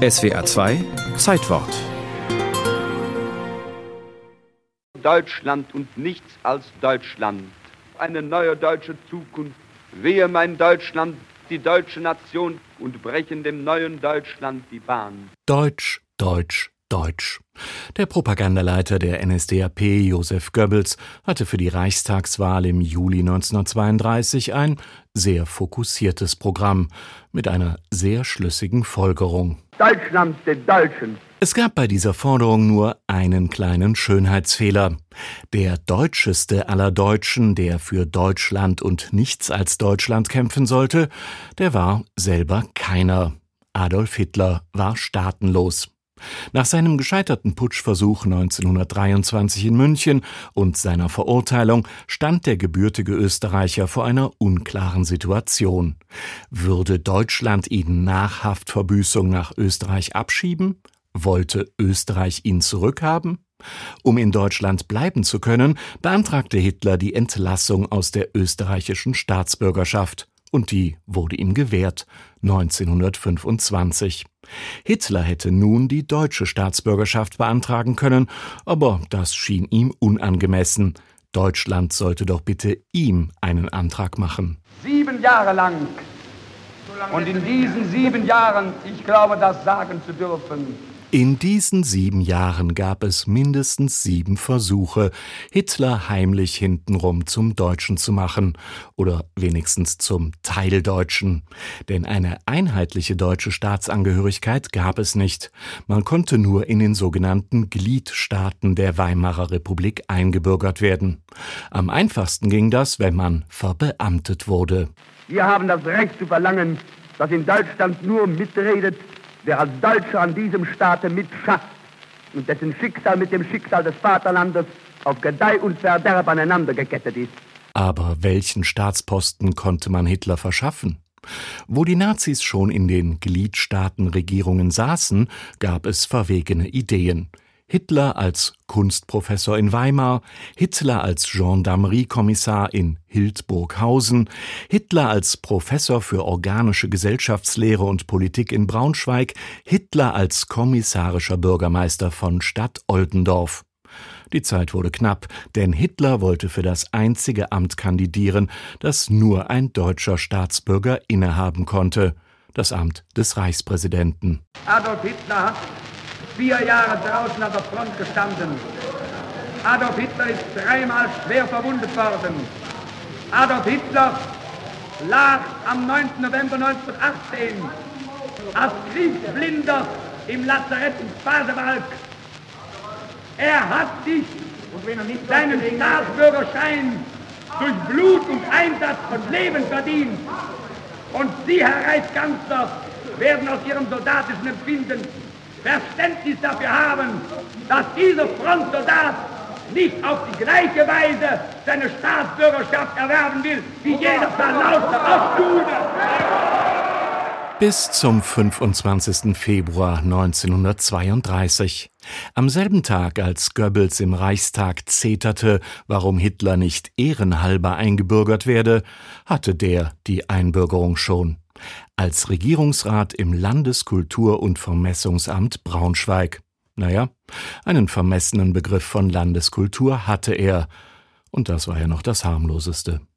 SWR 2 Zeitwort. Deutschland und nichts als Deutschland. Eine neue deutsche Zukunft. Wehe mein Deutschland, die deutsche Nation und brechen dem neuen Deutschland die Bahn. Deutsch, Deutsch, Deutsch. Der Propagandaleiter der NSDAP, Josef Goebbels, hatte für die Reichstagswahl im Juli 1932 ein sehr fokussiertes Programm mit einer sehr schlüssigen Folgerung. Deutschland den Deutschen. Es gab bei dieser Forderung nur einen kleinen Schönheitsfehler. Der deutscheste aller Deutschen, der für Deutschland und nichts als Deutschland kämpfen sollte, der war selber keiner. Adolf Hitler war staatenlos. Nach seinem gescheiterten Putschversuch 1923 in München und seiner Verurteilung stand der gebürtige Österreicher vor einer unklaren Situation. Würde Deutschland ihn nach Haftverbüßung nach Österreich abschieben? Wollte Österreich ihn zurückhaben? Um in Deutschland bleiben zu können, beantragte Hitler die Entlassung aus der österreichischen Staatsbürgerschaft und die wurde ihm gewährt 1925. Hitler hätte nun die deutsche Staatsbürgerschaft beantragen können, aber das schien ihm unangemessen. Deutschland sollte doch bitte ihm einen Antrag machen. Sieben Jahre lang. Und in diesen sieben Jahren, ich glaube, das sagen zu dürfen, in diesen sieben Jahren gab es mindestens sieben Versuche, Hitler heimlich hintenrum zum Deutschen zu machen oder wenigstens zum Teildeutschen. Denn eine einheitliche deutsche Staatsangehörigkeit gab es nicht. Man konnte nur in den sogenannten Gliedstaaten der Weimarer Republik eingebürgert werden. Am einfachsten ging das, wenn man verbeamtet wurde. Wir haben das Recht zu verlangen, dass in Deutschland nur mitredet, wer als Deutscher an diesem Staate mitschafft und dessen Schicksal mit dem Schicksal des Vaterlandes auf Gedeih und Verderb aneinander gekettet ist. Aber welchen Staatsposten konnte man Hitler verschaffen? Wo die Nazis schon in den Gliedstaatenregierungen saßen, gab es verwegene Ideen. Hitler als Kunstprofessor in Weimar, Hitler als Gendarmeriekommissar in Hildburghausen, Hitler als Professor für organische Gesellschaftslehre und Politik in Braunschweig, Hitler als kommissarischer Bürgermeister von Stadt Oldendorf. Die Zeit wurde knapp, denn Hitler wollte für das einzige Amt kandidieren, das nur ein deutscher Staatsbürger innehaben konnte, das Amt des Reichspräsidenten. Adolf Hitler vier Jahre draußen an der Front gestanden. Adolf Hitler ist dreimal schwer verwundet worden. Adolf Hitler lag am 9. November 1918 als Kriegsblinder im Lazarett in Pasewalk. Er hat sich seinen Staatsbürgerschein durch Blut und Einsatz von Leben verdient. Und Sie, Herr Reichskanzler, werden aus Ihrem soldatischen Empfinden Verständnis dafür haben, dass dieser Frontsoldat nicht auf die gleiche Weise seine Staatsbürgerschaft erwerben will, wie jeder verlauste Ostjude. Bis zum 25. Februar 1932. Am selben Tag, als Goebbels im Reichstag zeterte, warum Hitler nicht ehrenhalber eingebürgert werde, hatte der die Einbürgerung schon als Regierungsrat im Landeskultur- und Vermessungsamt Braunschweig. Naja, einen vermessenen Begriff von Landeskultur hatte er, und das war ja noch das harmloseste.